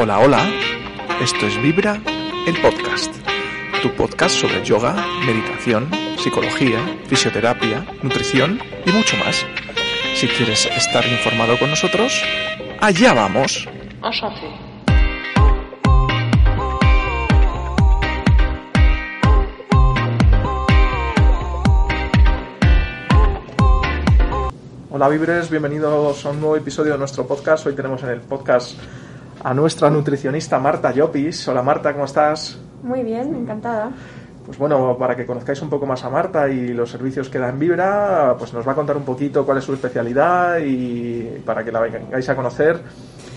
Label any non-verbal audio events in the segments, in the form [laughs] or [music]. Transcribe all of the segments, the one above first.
Hola, hola. Esto es Vibra, el podcast. Tu podcast sobre yoga, meditación, psicología, fisioterapia, nutrición y mucho más. Si quieres estar informado con nosotros, allá vamos. Hola Vibres, bienvenidos a un nuevo episodio de nuestro podcast. Hoy tenemos en el podcast a nuestra nutricionista Marta Llopis. Hola Marta, ¿cómo estás? Muy bien, encantada. Pues bueno, para que conozcáis un poco más a Marta y los servicios que da en Vibra, pues nos va a contar un poquito cuál es su especialidad y para que la vengáis a conocer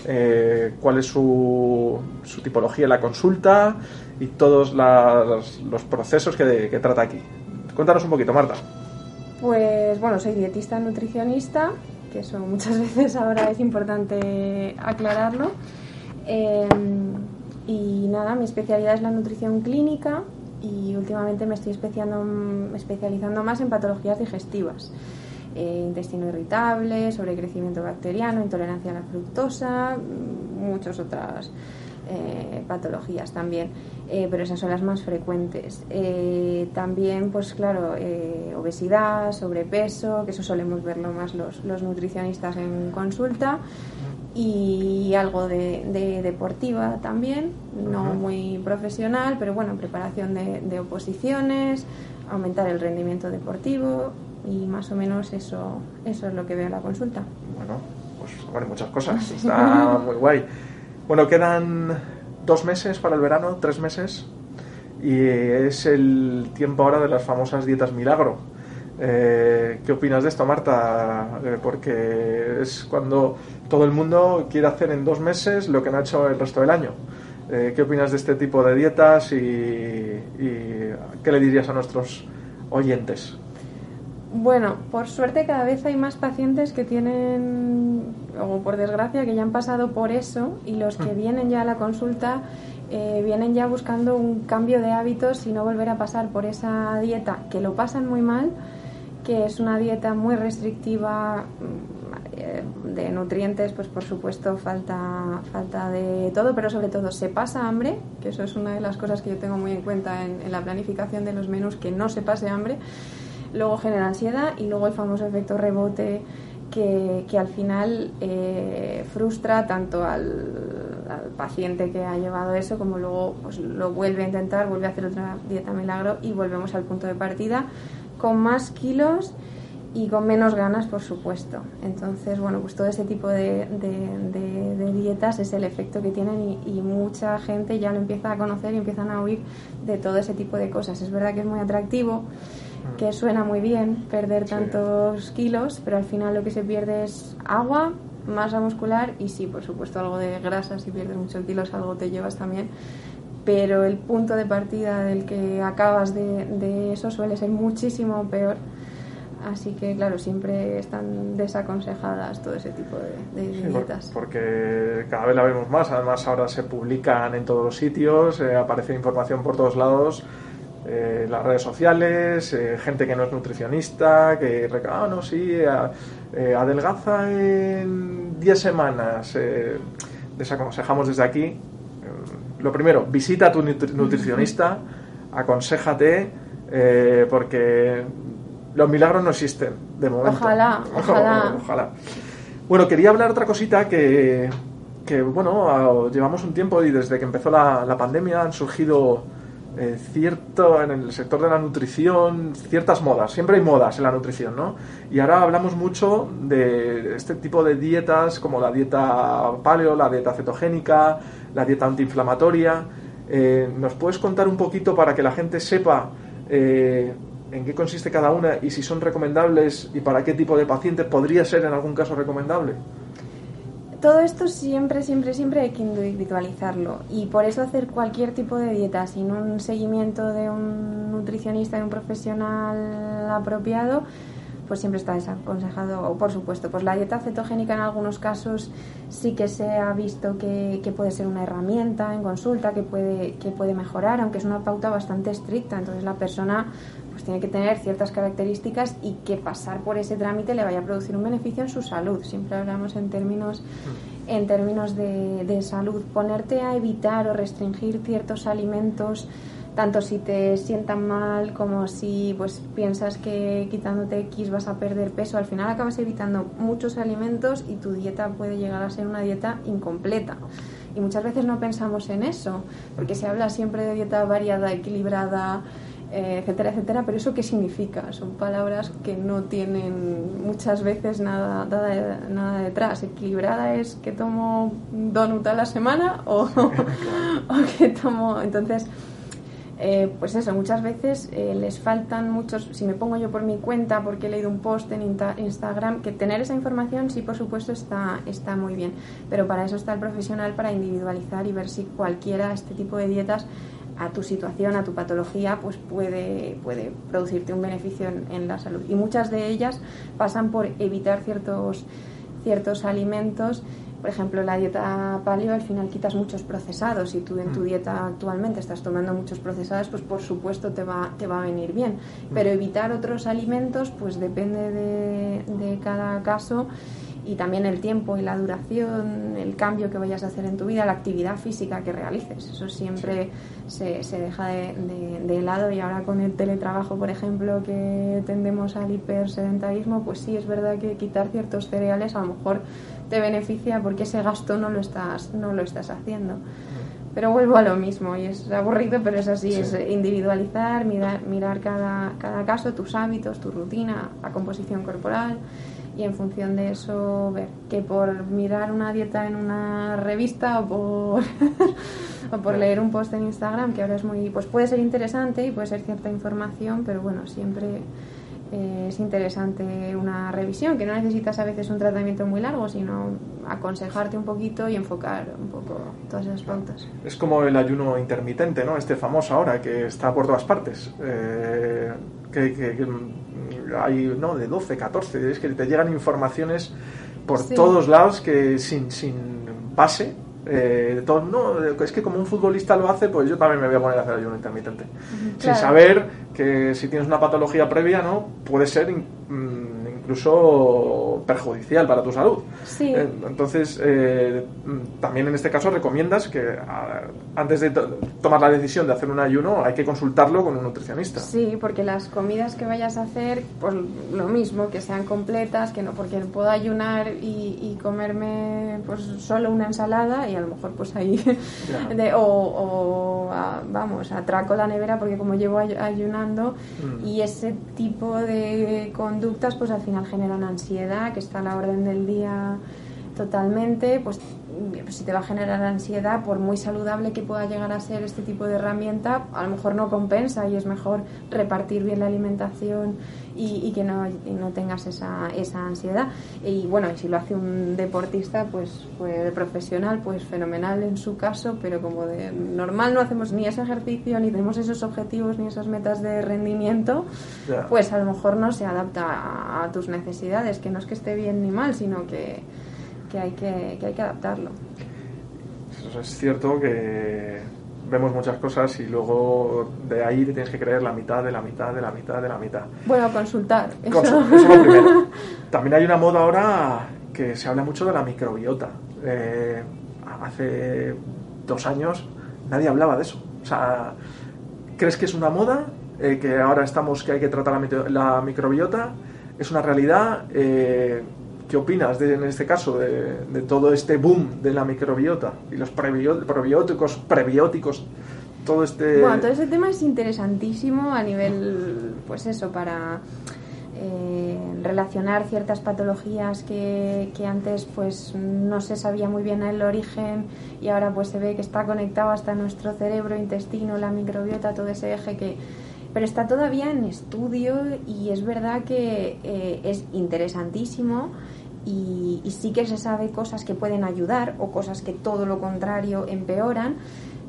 eh, cuál es su, su, tipología en la consulta y todos las, los procesos que, que trata aquí. Cuéntanos un poquito, Marta. Pues bueno, soy dietista nutricionista, que eso muchas [laughs] veces ahora es importante aclararlo. Eh, y nada, mi especialidad es la nutrición clínica y últimamente me estoy especializando más en patologías digestivas. Eh, intestino irritable, sobrecrecimiento bacteriano, intolerancia a la fructosa, muchas otras eh, patologías también, eh, pero esas son las más frecuentes. Eh, también, pues claro, obesidad, sobrepeso, que eso solemos verlo más los, los nutricionistas en consulta, y algo de, deportiva también, no muy profesional, pero bueno, preparación de, de oposiciones, aumentar el rendimiento deportivo y más o menos eso, eso es lo que veo en la consulta. Bueno, pues bueno, muchas cosas, [laughs] está muy guay. Bueno, quedan dos meses para el verano, tres meses, y es el tiempo ahora de las famosas dietas milagro. Eh, ¿Qué opinas de esto, Marta? Eh, porque es cuando todo el mundo quiere hacer en dos meses lo que no ha hecho el resto del año. Eh, ¿Qué opinas de este tipo de dietas y, y qué le dirías a nuestros oyentes? Bueno, por suerte cada vez hay más pacientes que tienen, o por desgracia, que ya han pasado por eso y los que mm. vienen ya a la consulta eh, vienen ya buscando un cambio de hábitos y no volver a pasar por esa dieta que lo pasan muy mal, que es una dieta muy restrictiva mm, de nutrientes, pues por supuesto falta, falta de todo, pero sobre todo se pasa hambre, que eso es una de las cosas que yo tengo muy en cuenta en, en la planificación de los menús, que no se pase hambre. Luego genera ansiedad y luego el famoso efecto rebote que, que al final eh, frustra tanto al, al, paciente que ha llevado eso como luego pues, lo vuelve a intentar, vuelve a hacer otra dieta milagro y volvemos al punto de partida con más kilos y con menos ganas, por supuesto. Entonces, bueno, pues todo ese tipo de, de, de, dietas es el efecto que tienen y, y, mucha gente ya lo empieza a conocer y empiezan a oír de todo ese tipo de cosas. Es verdad que es muy atractivo, que suena muy bien perder tantos kilos, pero al final lo que se pierde es agua, masa muscular y sí, por supuesto, algo de grasa. Si pierdes muchos kilos, algo te llevas también. Pero el punto de partida del que acabas de, de eso suele ser muchísimo peor. Así que, claro, siempre están desaconsejadas todo ese tipo de, de sí, dietas. Porque cada vez la vemos más. Además, ahora se publican en todos los sitios, eh, aparece información por todos lados eh, las redes sociales, eh, gente que no es nutricionista, que ah, no, sí, adelgaza en 10 semanas. desaconsejamos desde aquí. Lo primero, visita a tu nutricionista, aconsejate, porque los milagros no existen de momento. Ojalá, [laughs] ojalá. ojalá. Bueno, quería hablar otra cosita que, que, bueno, llevamos un tiempo y desde que empezó la, la pandemia han surgido eh, cierto en el sector de la nutrición ciertas modas siempre hay modas en la nutrición no y ahora hablamos mucho de este tipo de dietas como la dieta paleo la dieta cetogénica la dieta antiinflamatoria. Eh, nos puedes contar un poquito para que la gente sepa eh, en qué consiste cada una y si son recomendables y para qué tipo de pacientes podría ser en algún caso recomendable todo esto siempre, siempre, siempre hay que individualizarlo y por eso hacer cualquier tipo de dieta sin un seguimiento de un nutricionista, de un profesional apropiado, pues siempre está desaconsejado. O por supuesto, pues la dieta cetogénica en algunos casos sí que se ha visto que, puede ser una herramienta en consulta, que puede, que puede mejorar, aunque es una pauta bastante estricta. Entonces la persona pues tiene que tener ciertas características y que pasar por ese trámite le vaya a producir un beneficio en su salud. Siempre hablamos en términos en términos de, de salud. Ponerte a evitar o restringir ciertos alimentos tanto si te sientan mal como si pues piensas que quitándote X vas a perder peso, al final acabas evitando muchos alimentos y tu dieta puede llegar a ser una dieta incompleta. Y muchas veces no pensamos en eso, porque se habla siempre de dieta variada, equilibrada, eh, etcétera, etcétera, pero ¿eso qué significa? Son palabras que no tienen muchas veces nada, nada, detrás. Equilibrada es que tomo donut a la semana o, [laughs] o que tomo... Entonces, eh, pues eso, muchas veces eh, les faltan muchos, si me pongo yo por mi cuenta porque he leído un post en Instagram, que tener esa información sí, por supuesto, está, está muy bien, pero para eso está el profesional, para individualizar y ver si cualquiera este tipo de dietas a tu situación, a tu patología, pues puede, puede producirte un beneficio en, en la salud. Y muchas de ellas pasan por evitar ciertos, ciertos alimentos por ejemplo, la dieta paleo al final quitas muchos procesados. Si tú en tu mm. dieta actualmente estás tomando muchos procesados, pues por supuesto te va, te va a venir bien. Mm. Pero evitar otros alimentos, pues depende de, de cada caso y también el tiempo y la duración, el cambio que vayas a hacer en tu vida, la actividad física que realices. Eso siempre se, se deja de, de, lado y ahora con el teletrabajo, por ejemplo, que tendemos al hipersedentarismo, pues sí es verdad que quitar ciertos cereales a lo mejor te beneficia porque ese gasto no lo estás, no lo estás haciendo. Pero vuelvo a lo mismo y es aburrido, pero es así, es individualizar, mirar, mirar cada, cada caso, tus hábitos, tu rutina, la composición corporal y en función de eso ver que por mirar una dieta en una revista o por, [laughs] o por leer un post en Instagram que ahora es muy pues puede ser interesante y puede ser cierta información pero bueno siempre eh, es interesante una revisión, que no necesitas a veces un tratamiento muy largo, sino aconsejarte un poquito y enfocar un poco todas esas pautas. Es como el ayuno intermitente, ¿no? Este famoso ahora, que está por todas partes. Eh, que, hay, ¿no? De 12, 14, es que te llegan informaciones por todos lados que sin, sin base eh, todo, no, es que como un futbolista lo hace, pues yo también me voy a poner a hacer ayuno intermitente. Sin saber que si tienes una patología previa, ¿no? Puede ser mm, incluso perjudicial para tu salud. Sí. Eh, entonces, eh, también en este caso recomiendas que antes de tomar la decisión de hacer un ayuno hay que consultarlo con un nutricionista. Sí, porque las comidas que vayas a hacer, pues lo mismo, que sean completas, que no, porque puedo ayunar y, comerme pues solo una ensalada y a lo mejor pues ahí, [laughs] de, o, vamos, atraco la nevera porque como llevo ayunando mm. y ese tipo de conductas pues al final generan ansiedad, que está a la orden del día totalmente, pues si te va a generar ansiedad, por muy saludable que pueda llegar a ser este tipo de herramienta, a lo mejor no compensa y es mejor repartir bien la alimentación y, que no, no tengas esa, esa ansiedad. Y bueno, si lo hace un deportista, pues, pues profesional, pues fenomenal en su caso, pero como de normal no hacemos ni ese ejercicio, ni tenemos esos objetivos, ni esas metas de rendimiento, pues a lo mejor no se adapta a tus necesidades, que no es que esté bien ni mal, sino que que hay que, que, hay que adaptarlo. es cierto que vemos muchas cosas y luego de ahí te tienes que creer la mitad de la mitad de la mitad de la mitad. Bueno, consultar. eso. es lo primero. También hay una moda ahora que se habla mucho de la microbiota. Eh, hace dos años nadie hablaba de eso. O sea, ¿crees que es una moda? Eh, que ahora estamos que hay que tratar la, la microbiota. ¿Es una realidad? Eh, ¿Qué opinas de, en este caso de, todo este boom de la microbiota y los probióticos, prebióticos? Todo este... Bueno, todo ese tema es interesantísimo a nivel, pues eso, para eh, relacionar ciertas patologías que, antes pues no se sabía muy bien el origen y ahora pues se ve que está conectado hasta nuestro cerebro, intestino, la microbiota, todo ese eje que pero está todavía en estudio y es verdad que eh, es interesantísimo y, sí que se sabe cosas que pueden ayudar o cosas que todo lo contrario empeoran,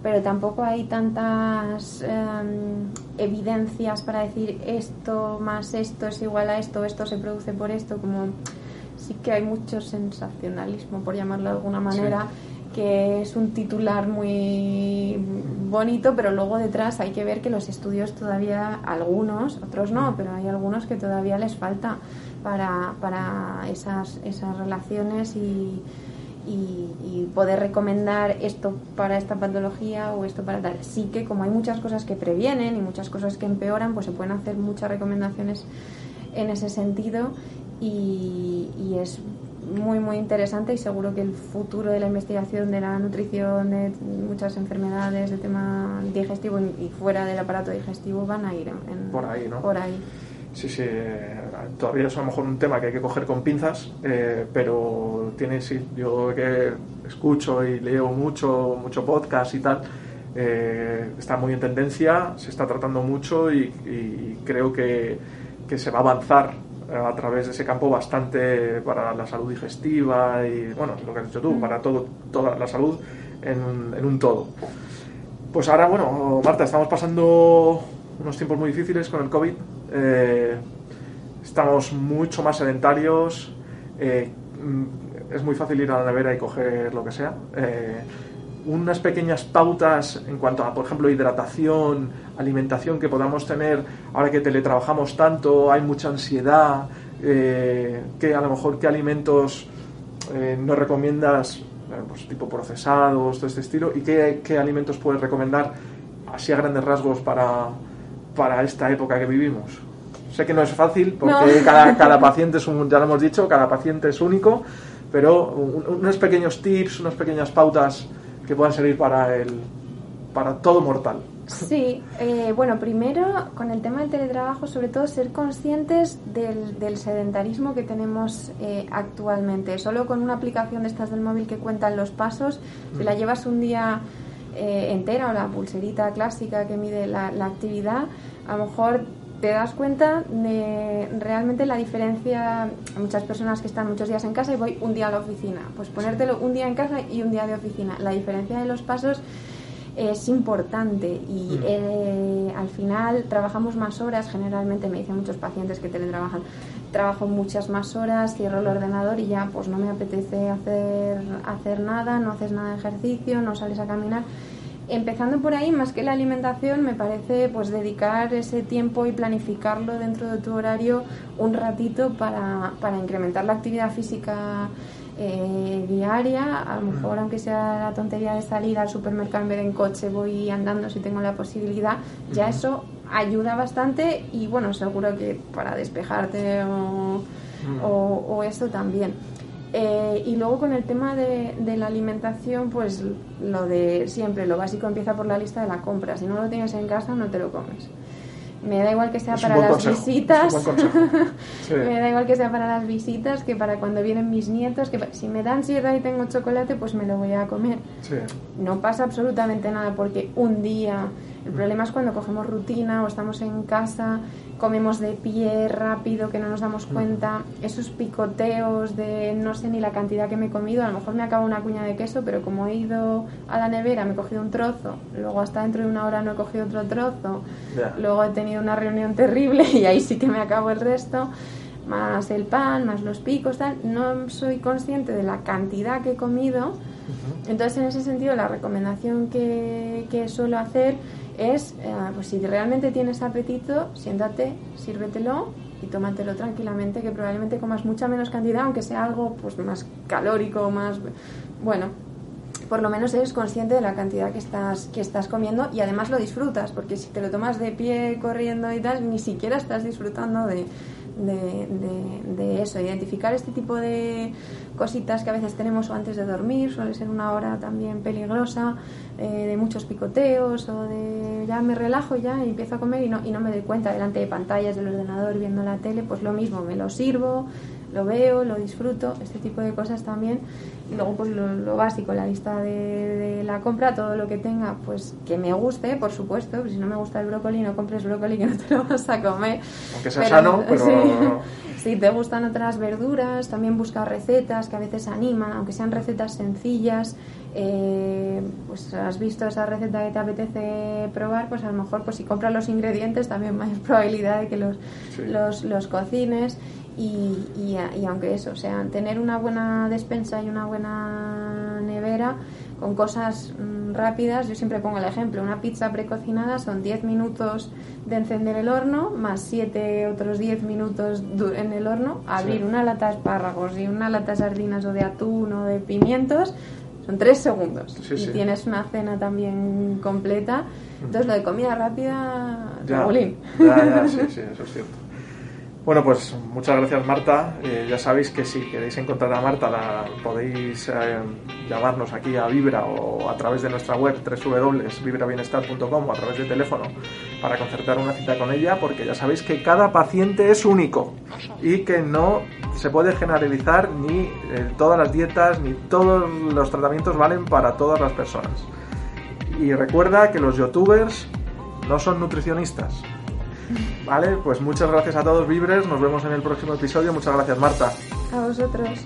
pero tampoco hay tantas em, evidencias para decir esto más esto es igual a esto, esto se produce por esto, como sí que hay mucho sensacionalismo, por llamarlo de alguna manera. que es un titular muy bonito, pero luego detrás hay que ver que los estudios todavía, algunos, otros no, pero hay algunos que todavía les falta para, para esas, esas relaciones y, y, poder recomendar esto para esta patología o esto para tal. Sí que como hay muchas cosas que previenen y muchas cosas que empeoran, pues se pueden hacer muchas recomendaciones en ese sentido y, y es muy muy interesante y seguro que el futuro de la investigación de la nutrición de muchas enfermedades de tema digestivo y fuera del aparato digestivo van a ir en, por ahí, ¿no? Por ahí. Sí, sí, eh, todavía es a lo mejor un tema que hay que coger con pinzas, eh, pero tiene, sí, yo que escucho y leo mucho, mucho podcast y tal, eh, está muy en tendencia, se está tratando mucho y, creo que, que, se va a avanzar a través de ese campo bastante para la salud digestiva y, bueno, lo que has dicho tú, para todo, toda la salud en, en un todo. Pues ahora, bueno, Marta, estamos pasando unos tiempos muy difíciles con el COVID. Eh, estamos mucho más sedentarios. Eh, mm, es muy fácil ir a la nevera y coger lo que sea. Eh, unas pequeñas pautas en cuanto a, por ejemplo, hidratación, alimentación que podamos tener ahora que teletrabajamos tanto, hay mucha ansiedad, que a lo mejor qué alimentos nos recomiendas, pues, tipo procesados, todo este estilo, y qué, qué alimentos puedes recomendar así a grandes rasgos para, para esta época que vivimos. Sé que no es fácil porque cada, cada, paciente es un, ya lo hemos dicho, cada paciente es único, pero unos pequeños tips, unas pequeñas pautas que puedan servir para el para todo mortal. Sí, eh, bueno, primero con el tema del teletrabajo, sobre todo ser conscientes del, del sedentarismo que tenemos eh, actualmente. Solo con una aplicación de estas del móvil que cuentan los pasos, si la mm. llevas un día eh, entera o la pulserita clásica que mide la, actividad, a lo mejor te das cuenta de realmente la diferencia. Muchas personas que están muchos días en casa y voy un día a la oficina. Pues ponértelo un día en casa y un día de oficina. La diferencia de los pasos es importante y mm. eh, al final trabajamos más horas. Generalmente me dicen muchos pacientes que teletrabajan. Trabajo muchas más horas, cierro el ordenador y ya pues no me apetece hacer, hacer nada, no haces nada de ejercicio, no sales a caminar empezando por ahí, más que la alimentación, me parece pues dedicar ese tiempo y planificarlo dentro de tu horario un ratito para, para incrementar la actividad física eh, diaria. A lo mejor, aunque sea la tontería de salir al supermercado en vez de en coche, voy andando si tengo la posibilidad. Ya eso ayuda bastante y bueno, seguro que para despejarte o, o, o eso también. Eh, y luego con el tema de, la alimentación, pues lo de siempre, lo básico empieza por la lista de la compra. Si no lo tienes en casa, no te lo comes. Me da igual que sea para las visitas. [laughs] me da igual que sea para las visitas que para cuando vienen mis nietos. Que si me dan ansiedad y tengo chocolate, pues me lo voy a comer. No pasa absolutamente nada porque un día. El problema es cuando cogemos rutina o estamos en casa comemos de pie rápido, que no nos damos cuenta, esos picoteos de no sé ni la cantidad que me he comido, a lo mejor me acaba una cuña de queso, pero como he ido a la nevera, me he cogido un trozo, luego hasta dentro de una hora no he cogido otro trozo, luego he tenido una reunión terrible y ahí sí que me acabo el resto, más el pan, más los picos, tal, no soy consciente de la cantidad que he comido, entonces en ese sentido la recomendación que, que suelo hacer es, eh, pues si realmente tienes apetito, siéntate, sírvetelo y tómatelo tranquilamente, que probablemente comas mucha menos cantidad, aunque sea algo pues más calórico, más... Bueno, por lo menos eres consciente de la cantidad que estás, que estás comiendo y además lo disfrutas, porque si te lo tomas de pie, corriendo y tal, ni siquiera estás disfrutando de, de, de, eso, identificar este tipo de cositas que a veces tenemos o antes de dormir, suele ser una hora también peligrosa, eh, de muchos picoteos o de ya me relajo ya y empiezo a comer y no, y no me doy cuenta delante de pantallas del ordenador viendo la tele, pues lo mismo, me lo sirvo, lo veo, lo disfruto, este tipo de cosas también. Y luego pues lo, básico, la lista de, la compra, todo lo que tenga, pues que me guste, por supuesto, pues si no me gusta el brócoli, no compres brócoli [laughs] que no te lo vas a comer. Aunque sea sano, pero... [laughs] Si te gustan otras verduras, también busca recetas que a veces animan, aunque sean recetas sencillas. Eh, pues has visto esa receta que te apetece probar, pues a lo mejor pues si compras los ingredientes también [laughs] hay probabilidad de que los, los, los cocines y, y, aunque eso, o sea, tener una buena despensa y una buena nevera con cosas mm, rápidas. Yo siempre pongo el ejemplo, una pizza precocinada son 10 minutos de encender el horno, más 7 otros 10 minutos en el horno, abrir una lata de espárragos y una lata de sardinas o de atún o de pimientos, son 3 segundos. y tienes una cena también completa. Entonces lo de comida rápida, ya, ya, ya, sí, [laughs] sí, eso es cierto. Bueno, pues muchas gracias Marta. Eh, ya sabéis que si queréis encontrar a Marta la, podéis eh, llamarnos aquí a Vibra o a través de nuestra web www.vibrabienestar.com o a través de teléfono para concertar una cita con ella porque ya sabéis que cada paciente es único y que no se puede generalizar ni eh, todas las dietas ni todos los tratamientos valen para todas las personas. Y recuerda que los youtubers no son nutricionistas Vale, pues muchas gracias a todos, Vibres. Nos vemos en el próximo episodio. Muchas gracias, Marta. A vosotros.